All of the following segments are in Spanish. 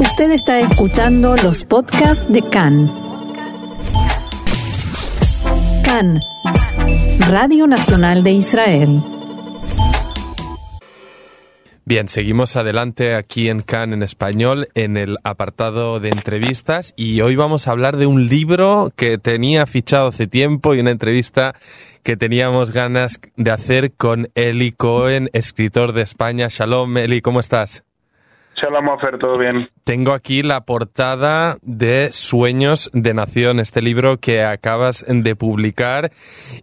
Usted está escuchando los podcasts de CAN. CAN, Radio Nacional de Israel. Bien, seguimos adelante aquí en CAN en español en el apartado de entrevistas y hoy vamos a hablar de un libro que tenía fichado hace tiempo y una entrevista que teníamos ganas de hacer con Eli Cohen, escritor de España. Shalom, Eli, ¿cómo estás? Todo bien. Tengo aquí la portada de Sueños de Nación, este libro que acabas de publicar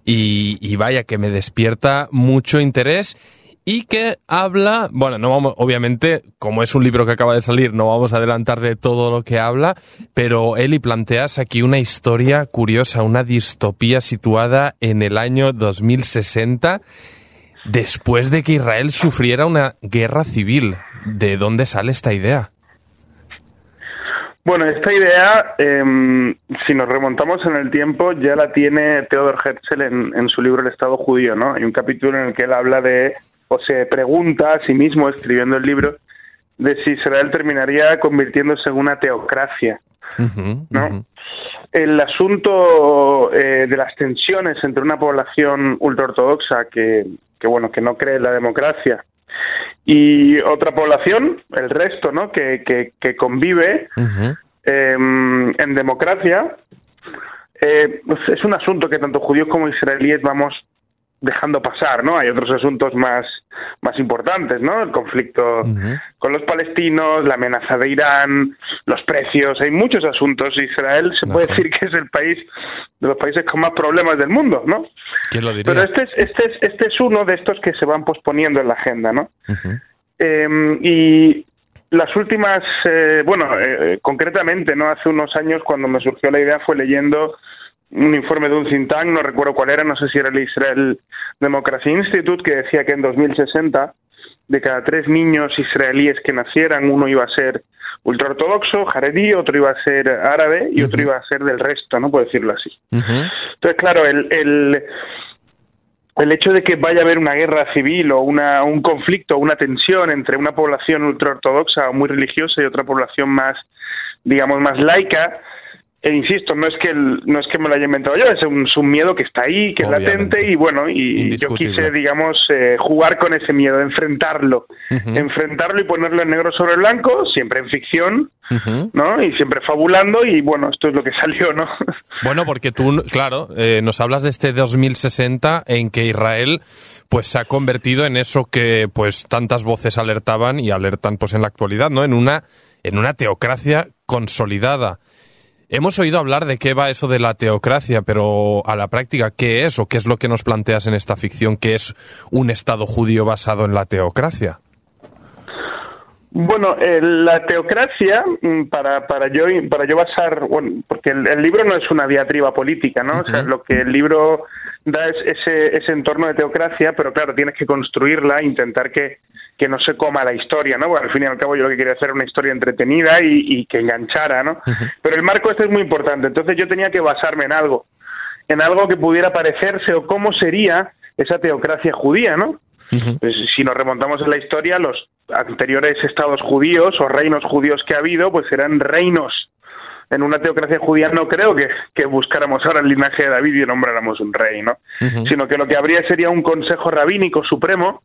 y, y vaya que me despierta mucho interés y que habla, bueno, no vamos, obviamente, como es un libro que acaba de salir, no vamos a adelantar de todo lo que habla, pero Eli planteas aquí una historia curiosa, una distopía situada en el año 2060, después de que Israel sufriera una guerra civil. ¿De dónde sale esta idea? Bueno, esta idea, eh, si nos remontamos en el tiempo, ya la tiene Theodor Herzl en, en, su libro El Estado Judío, ¿no? Hay un capítulo en el que él habla de, o se pregunta a sí mismo, escribiendo el libro, de si Israel terminaría convirtiéndose en una teocracia, uh -huh, ¿no? Uh -huh. El asunto eh, de las tensiones entre una población ultraortodoxa que, que, bueno, que no cree en la democracia y otra población, el resto, ¿no? Que, que, que convive uh -huh. eh, en democracia, eh, pues es un asunto que tanto judíos como israelíes vamos dejando pasar, ¿no? Hay otros asuntos más, más importantes, ¿no? El conflicto uh -huh. con los palestinos, la amenaza de Irán, los precios, hay muchos asuntos. Israel se puede uh -huh. decir que es el país de los países con más problemas del mundo, ¿no? ¿Quién lo diría? Pero este es, este es, este es uno de estos que se van posponiendo en la agenda, ¿no? Uh -huh. eh, y las últimas, eh, bueno, eh, concretamente, ¿no? Hace unos años cuando me surgió la idea fue leyendo un informe de un think tank, no recuerdo cuál era, no sé si era el Israel Democracy Institute, que decía que en 2060 de cada tres niños israelíes que nacieran, uno iba a ser ultraortodoxo, jaredí, otro iba a ser árabe y uh -huh. otro iba a ser del resto, ¿no? Por decirlo así. Uh -huh. Entonces, claro, el, el, el hecho de que vaya a haber una guerra civil o una, un conflicto, una tensión entre una población ultraortodoxa o muy religiosa y otra población más, digamos, más laica, e insisto, no es que el, no es que me lo haya inventado yo, es un, es un miedo que está ahí, que Obviamente. es latente y bueno, y yo quise, digamos, eh, jugar con ese miedo, enfrentarlo, uh -huh. enfrentarlo y ponerlo en negro sobre blanco, siempre en ficción, uh -huh. ¿no? Y siempre fabulando y bueno, esto es lo que salió, ¿no? Bueno, porque tú, claro, eh, nos hablas de este 2060 en que Israel pues se ha convertido en eso que pues tantas voces alertaban y alertan pues en la actualidad, ¿no? En una en una teocracia consolidada. Hemos oído hablar de qué va eso de la teocracia, pero a la práctica, ¿qué es o qué es lo que nos planteas en esta ficción? ¿Qué es un Estado judío basado en la teocracia? Bueno, eh, la teocracia, mm, para, para, yo, para yo basar, bueno, porque el, el libro no es una diatriba política, ¿no? Uh -huh. O sea, lo que el libro da es ese, ese entorno de teocracia, pero claro, tienes que construirla, intentar que, que no se coma la historia, ¿no? Porque al fin y al cabo yo lo que quería hacer era una historia entretenida y, y que enganchara, ¿no? Uh -huh. Pero el marco este es muy importante, entonces yo tenía que basarme en algo, en algo que pudiera parecerse o cómo sería esa teocracia judía, ¿no? Uh -huh. pues, si nos remontamos en la historia, los anteriores estados judíos o reinos judíos que ha habido, pues eran reinos. En una teocracia judía no creo que, que buscáramos ahora el linaje de David y nombráramos un rey, ¿no? Uh -huh. Sino que lo que habría sería un consejo rabínico supremo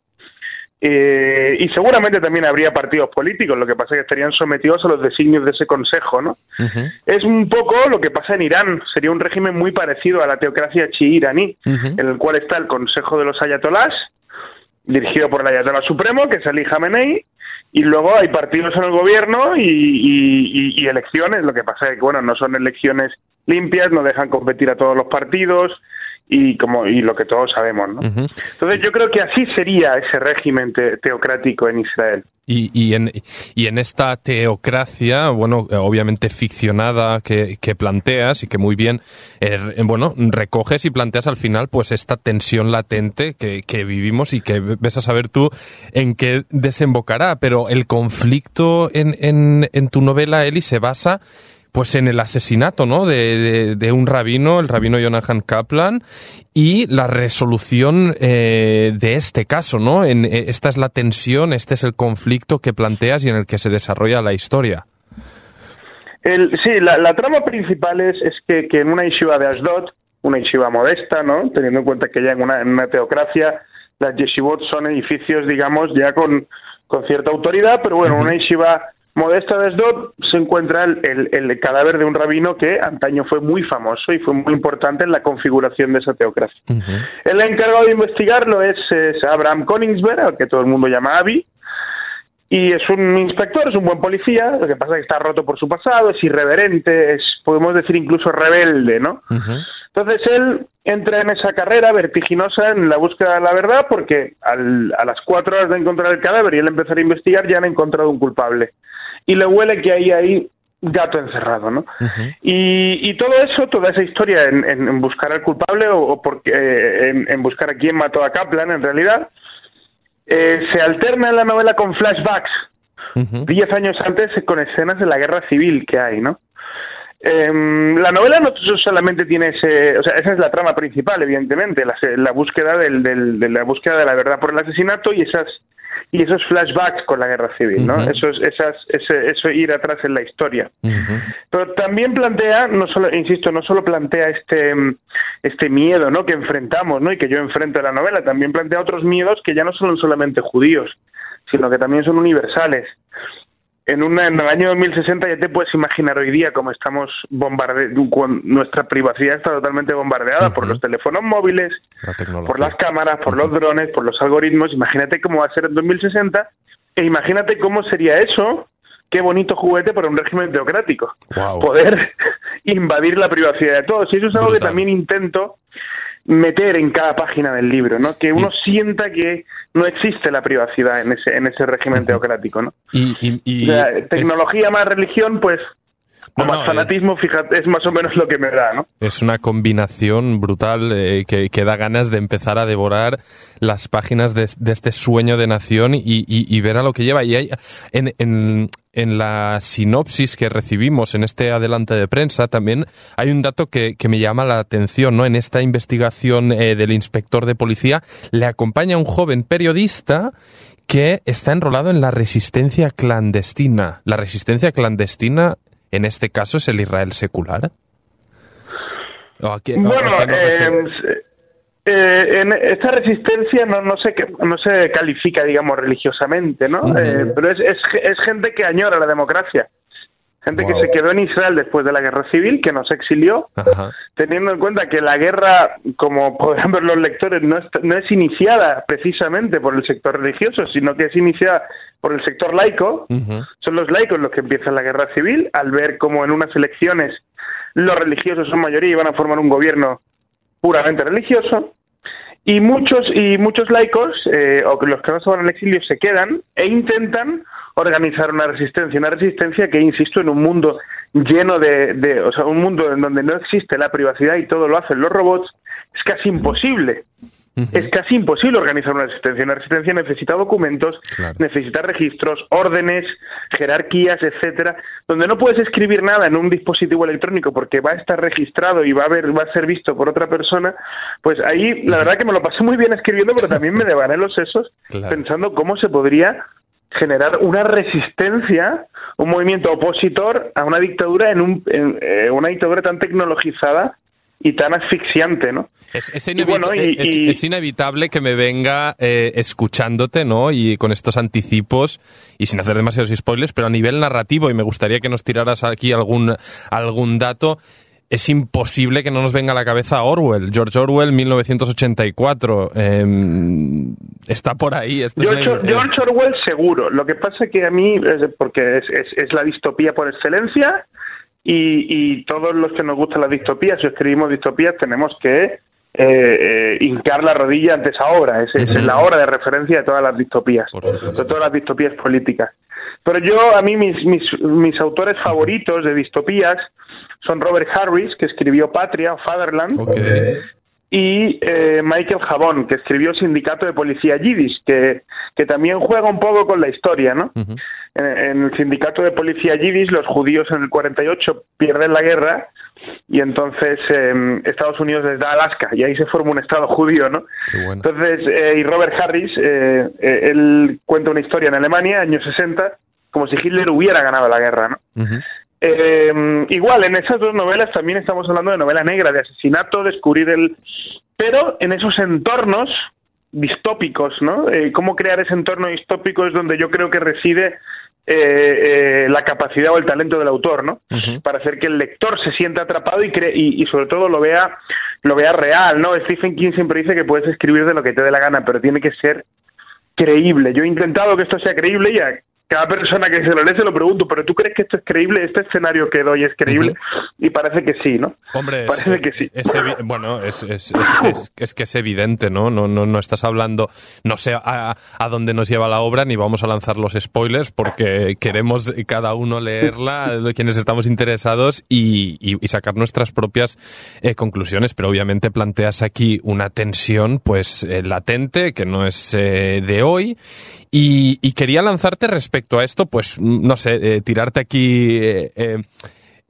eh, y seguramente también habría partidos políticos, lo que pasa es que estarían sometidos a los designios de ese consejo, ¿no? Uh -huh. Es un poco lo que pasa en Irán, sería un régimen muy parecido a la teocracia chií iraní, uh -huh. en el cual está el consejo de los ayatolás, dirigido por el ayatolá supremo, que es Ali Khamenei, y luego hay partidos en el gobierno y, y, y, elecciones, lo que pasa es que, bueno, no son elecciones limpias, no dejan competir a todos los partidos, y como y lo que todos sabemos, ¿no? Uh -huh. Entonces yo creo que así sería ese régimen te teocrático en Israel. Y, y, en, y en esta teocracia, bueno, obviamente ficcionada que, que planteas y que muy bien, eh, bueno, recoges y planteas al final pues esta tensión latente que, que vivimos y que ves a saber tú en qué desembocará, pero el conflicto en, en, en tu novela, Eli, se basa pues en el asesinato, ¿no? De, de, de, un rabino, el rabino Jonathan Kaplan, y la resolución eh, de este caso, ¿no? En, eh, esta es la tensión, este es el conflicto que planteas y en el que se desarrolla la historia. El, sí, la, trama principal es, es que, que, en una yeshiva de Ashdod, una yeshiva modesta, ¿no? Teniendo en cuenta que ya en una, en una teocracia las yeshivot son edificios, digamos, ya con, con cierta autoridad, pero bueno, una yeshiva modesta de Ashdod se encuentra el, el, cadáver de un rabino que antaño fue muy famoso y fue muy importante en la configuración de esa teocracia. El encargado de investigarlo es, es Abraham Koningsberg, al que todo el mundo llama Avi, y es un inspector, es un buen policía, lo que pasa es que está roto por su pasado, es irreverente, es, podemos decir incluso rebelde, ¿no? Entonces él entra en esa carrera vertiginosa en la búsqueda de la verdad porque al, a las cuatro horas de encontrar el cadáver y él empezar a investigar ya han encontrado un culpable. Y le huele que hay ahí gato encerrado, ¿no? y, y, todo eso, toda esa historia en, en, buscar al culpable o, porque, eh, en, en, buscar a quién mató a Kaplan, en realidad, eh, se alterna en la novela con flashbacks, diez años antes con escenas de la guerra civil que hay, ¿no? Em, la novela no solamente tiene ese, o sea, esa es la trama principal, evidentemente, la, búsqueda del, de la búsqueda de la verdad por el asesinato y esas y esos flashbacks con la guerra civil, ¿no? Eso esas, eso ir atrás en la historia. Pero también plantea, no solo, insisto, no solo plantea este, este miedo, ¿no? Que enfrentamos, ¿no? Y que yo enfrento en la novela, también plantea otros miedos que ya no son solamente judíos, sino que también son universales en, una, en el año 2060 ya te puedes imaginar hoy día cómo estamos bombardeando, nuestra privacidad está totalmente bombardeada por los teléfonos móviles, por las cámaras, por los drones, por los algoritmos. Imagínate cómo va a ser en 2060 e imagínate cómo sería eso. Qué bonito juguete para un régimen teocrático. Poder invadir la privacidad de todos. Y eso es algo que también intento meter en cada página del libro, ¿no? Que uno sienta que no existe la privacidad en ese en ese régimen teocrático, ¿no? Y, tecnología más religión, pues o más fanatismo, fíjate, es más o menos lo que me da, ¿no? Es una combinación brutal eh, que, que, da ganas de empezar a devorar las páginas de, este sueño de nación y, y, ver a lo que lleva. Y hay, en, en, en, la sinopsis que recibimos en este adelante de prensa también hay un dato que, que me llama la atención, ¿no? En esta investigación eh, del inspector de policía le acompaña un joven periodista que está enrolado en la resistencia clandestina. La resistencia clandestina en este caso es el Israel secular? bueno, eh, en esta resistencia no, no, se, no se califica, digamos, religiosamente, ¿no? Eh, pero es, es, gente que añora la democracia. Gente que se quedó en Israel después de la guerra civil, que nos exilió, teniendo en cuenta que la guerra, como podrán ver los lectores, no es, no es iniciada precisamente por el sector religioso, sino que es iniciada por el sector laico. Son los laicos los que empiezan la guerra civil al ver cómo en unas elecciones los religiosos son mayoría y van a formar un gobierno puramente religioso. Y muchos, y muchos laicos, eh, o los que no se van al exilio, se quedan e intentan organizar una resistencia, una resistencia que, insisto, en un mundo lleno de, de, o sea, un mundo en donde no existe la privacidad y todo lo hacen los robots, es casi imposible. Es casi imposible organizar una resistencia. Una resistencia necesita documentos, necesita registros, órdenes, jerarquías, etcétera, donde no puedes escribir nada en un dispositivo electrónico porque va a estar registrado y va a ver, va a ser visto por otra persona. Pues ahí la verdad que me lo pasé muy bien escribiendo, pero también me devané los sesos pensando cómo se podría generar una resistencia, un movimiento opositor a una dictadura en, un, en eh, una dictadura tan tecnologizada y tan asfixiante, ¿no? Es, es, inevitable que me venga eh, escuchándote, ¿no? Y con estos anticipos, y sin hacer demasiados spoilers, pero a nivel narrativo, y me gustaría que nos tiraras aquí algún, algún dato, es imposible que no nos venga a la cabeza Orwell, George Orwell, 1984. Em, está por ahí. George, George, Orwell seguro. Lo que pasa que a mí, porque es, es la distopía por excelencia, y, todos los que nos gustan las distopías, si escribimos distopías, tenemos que eh, eh, hincar la rodilla ante esa obra. Es, es la obra de referencia de todas las distopías, de todas las distopías políticas. Pero yo, a mí, mis, mis, mis autores favoritos de distopías son Robert Harris, que escribió Patria o Fatherland, y eh, Michael Jabón, que escribió Sindicato de Policía Yiddish, que, que también juega un poco con la historia, ¿no? en, el Sindicato de Policía Yiddish, los judíos en el 48 pierden la guerra y entonces eh, Estados Unidos les da Alaska y ahí se forma un Estado judío, ¿no? Entonces, eh, y Robert Harris, eh, eh, él cuenta una historia en Alemania, años 60, como si Hitler hubiera ganado la guerra, ¿no? Eh, igual, en esas dos novelas también estamos hablando de novela negra, de asesinato, descubrir el... Pero en esos entornos distópicos, ¿no? Eh, cómo crear ese entorno distópico es donde yo creo que reside eh, la capacidad o el talento del autor, ¿no? Para hacer que el lector se sienta atrapado y, cree, y, y, sobre todo lo vea, lo vea real, ¿no? Stephen King siempre dice que puedes escribir de lo que te dé la gana, pero tiene que ser creíble. Yo he intentado que esto sea creíble y a cada persona que se lo lee se lo pregunto, pero ¿tú crees que esto es creíble? ¿Este escenario que doy es creíble? Y parece que sí, ¿no? Hombre, parece es, que sí. Es bueno, es, es, es, que es evidente, ¿no? No, no, no estás hablando, no sé a, a, dónde nos lleva la obra, ni vamos a lanzar los spoilers, porque queremos cada uno leerla, quienes estamos interesados, y, y, y sacar nuestras propias eh, conclusiones, pero obviamente planteas aquí una tensión, pues, eh, latente, que no es eh, de hoy, y, y, quería lanzarte respecto a esto, pues, no sé, eh, tirarte aquí eh, eh,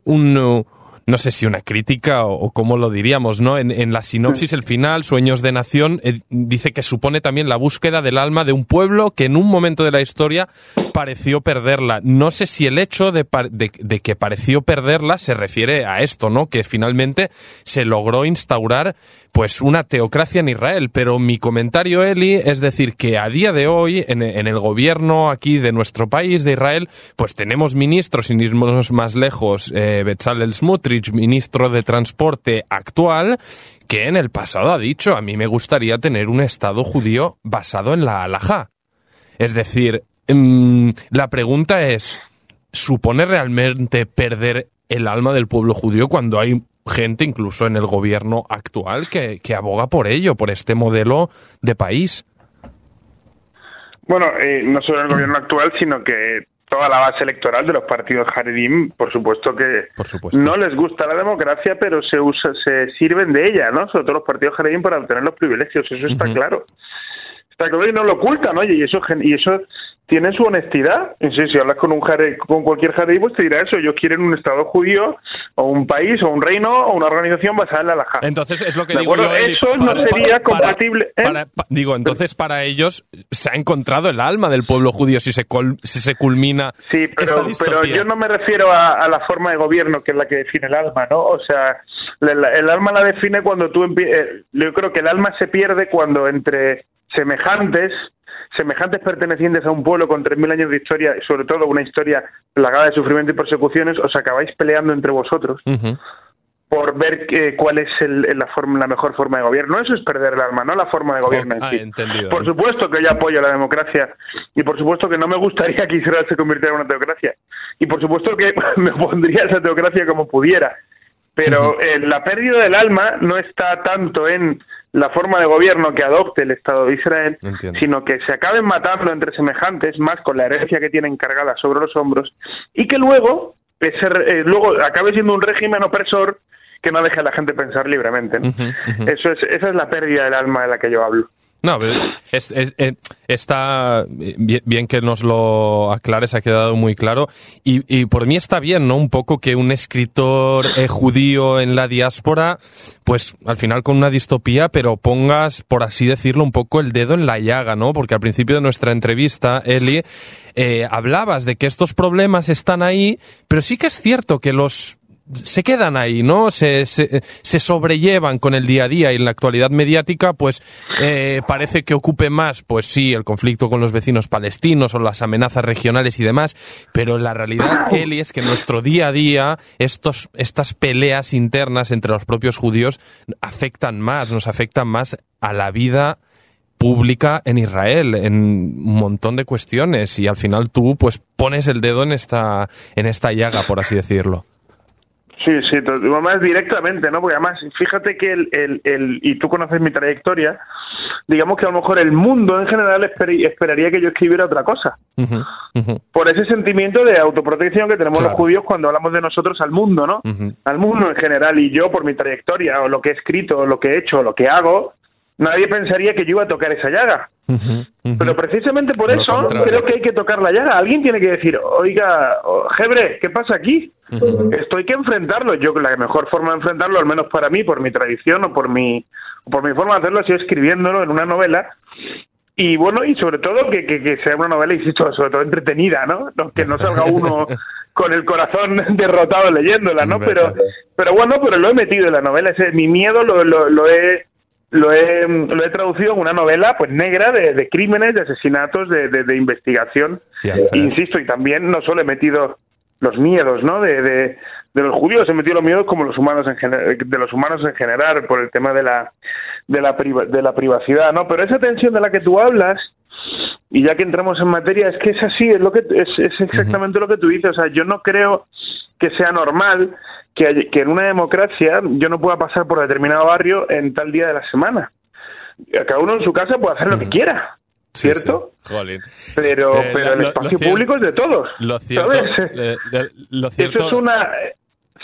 un no sé si una crítica o, cómo lo diríamos, ¿no? En, en, la sinopsis, el final, Sueños de Nación, eh, dice que supone también la búsqueda del alma de un pueblo que en un momento de la historia pareció perderla. No sé si el hecho de, de, de, que pareció perderla se refiere a esto, ¿no? Que finalmente se logró instaurar pues una teocracia en Israel. Pero mi comentario, Eli, es decir, que a día de hoy, en, en el gobierno aquí de nuestro país, de Israel, pues tenemos ministros, sin irnos más lejos, eh, Bezalel Ministro de Transporte actual, que en el pasado ha dicho, a mí me gustaría tener un Estado judío basado en la halajá. Es decir, mmm, la pregunta es, ¿supone realmente perder el alma del pueblo judío cuando hay gente, incluso en el gobierno actual, que, que aboga por ello, por este modelo de país? Bueno, eh, no solo el gobierno actual, sino que toda la base electoral de los partidos Haredim, por supuesto que por supuesto. no les gusta la democracia, pero se usa, se sirven de ella, ¿no? Sobre todo los partidos Haredim para obtener los privilegios, eso está uh -huh. claro. Está claro y no lo ocultan, oye, y eso y eso tiene su honestidad. Sí, si hablas con un jare, con cualquier Haredim, pues te dirá eso, ellos quieren un estado judío o un país o un reino o una organización basada en la halajá. Entonces es lo que digo yo, eso para, no sería para, compatible. Para, ¿eh? digo, entonces para ellos se ha encontrado el alma del pueblo judío si se col, si se culmina. Sí, pero, pero yo no me refiero a, a, la forma de gobierno que es la que define el alma, ¿no? O sea, el, el alma la define cuando tú eh, yo creo que el alma se pierde cuando entre semejantes semejantes pertenecientes a un pueblo con 3.000 años de historia, y sobre todo una historia plagada de sufrimiento y persecuciones, os acabáis peleando entre vosotros uh -huh. por ver eh, cuál es el, la, forma, la mejor forma de gobierno. Eso es perder el alma, no la forma de gobierno oh, en sí. Ah, entendido. Por supuesto que yo apoyo la democracia y por supuesto que no me gustaría que Israel se convirtiera en una teocracia. Y por supuesto que me pondría esa teocracia como pudiera. Pero uh -huh. eh, la pérdida del alma no está tanto en la forma de gobierno que adopte el Estado de Israel, Entiendo. sino que se acaben matando entre semejantes, más con la herencia que tienen cargada sobre los hombros, y que luego, ese, eh, luego acabe siendo un régimen opresor que no deje a la gente pensar libremente. ¿no? Uh -huh, uh -huh. Eso es, esa es la pérdida del alma de la que yo hablo. No, es, está bien, bien, que nos lo aclares, ha quedado muy claro. Y, y, por mí está bien, ¿no? Un poco que un escritor eh, judío en la diáspora, pues al final con una distopía, pero pongas, por así decirlo, un poco el dedo en la llaga, ¿no? Porque al principio de nuestra entrevista, Eli, eh, hablabas de que estos problemas están ahí, pero sí que es cierto que los se quedan ahí, ¿no? Se, se, se, sobrellevan con el día a día y en la actualidad mediática, pues eh, parece que ocupe más, pues sí, el conflicto con los vecinos palestinos o las amenazas regionales y demás, pero la realidad, Eli, es que en nuestro día a día estos, estas peleas internas entre los propios judíos afectan más, nos afectan más a la vida pública en Israel en un montón de cuestiones y al final tú pues pones el dedo en esta en esta llaga por así decirlo. Sí, sí, más directamente, ¿no? Porque además, fíjate que el, el, el, y tú conoces mi trayectoria, digamos que a lo mejor el mundo en general esper, esperaría que yo escribiera otra cosa. Uh -huh, uh -huh. Por ese sentimiento de autoprotección que tenemos claro. los judíos cuando hablamos de nosotros al mundo, ¿no? Uh -huh. Al mundo en general. Y yo, por mi trayectoria, o lo que he escrito, o lo que he hecho, o lo que hago, nadie pensaría que yo iba a tocar esa llaga. Uh -huh, uh -huh. Pero precisamente por Lo eso contrario. creo que hay que tocar la llaga. Alguien tiene que decir, oiga, Jebre, ¿qué pasa aquí? Uh -huh. Esto hay que enfrentarlo. Yo la mejor forma de enfrentarlo, al menos para mí, por mi tradición o por mi, por mi forma de hacerlo, ha sido escribiéndolo en una novela. Y bueno, y sobre todo que, que, que sea una novela, insisto, sobre todo entretenida, ¿no? no que no salga uno con el corazón derrotado leyéndola, ¿no? Pero, pero bueno, pero lo he metido en la novela. Ese, mi miedo lo, lo, lo he lo he, lo he traducido en una novela pues negra de, de crímenes, de asesinatos, de, de, investigación. Insisto, y también no solo he metido los miedos, ¿no? De, de, los judíos, he metido los miedos como los humanos en de los humanos en general por el tema de la de la de la privacidad, ¿no? Pero esa tensión de la que tú hablas y ya que entramos en materia es que es así, es lo que es, es exactamente lo que tú dices, o sea, yo no creo que sea normal que, que en una democracia yo no pueda pasar por determinado barrio en tal día de la semana. Cada uno en su casa puede hacer lo que quiera. ¿Cierto? Pero, eh, pero el espacio público es de todos. Lo cierto, eh, lo cierto, Eso es una,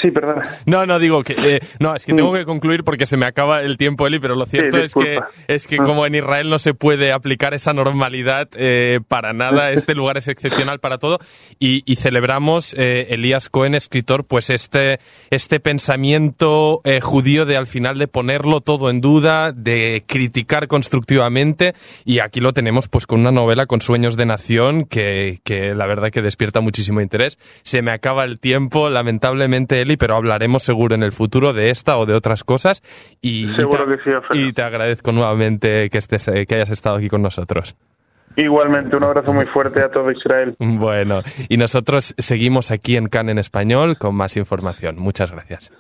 Sí, perdona. No, no, digo que. Eh, no, es que tengo mm. que concluir porque se me acaba el tiempo, Eli, pero lo cierto es que, es que mm. como en Israel no se puede aplicar esa normalidad eh, para nada, este lugar es excepcional para todo. Y, celebramos, eh, Elías Cohen, escritor, pues este, este pensamiento judío de al final de ponerlo todo en duda, de criticar constructivamente. Y aquí lo tenemos, pues con una novela con sueños de nación que, que la verdad que despierta muchísimo interés. Se me acaba el tiempo, lamentablemente pero hablaremos seguro en el futuro de esta o de otras cosas. Y, Seguro te, que sí, y te agradezco nuevamente que, estés, que hayas estado aquí con nosotros. Igualmente, un abrazo muy fuerte a todo Israel. Bueno, y nosotros seguimos aquí en CAN en español con más información. Muchas gracias.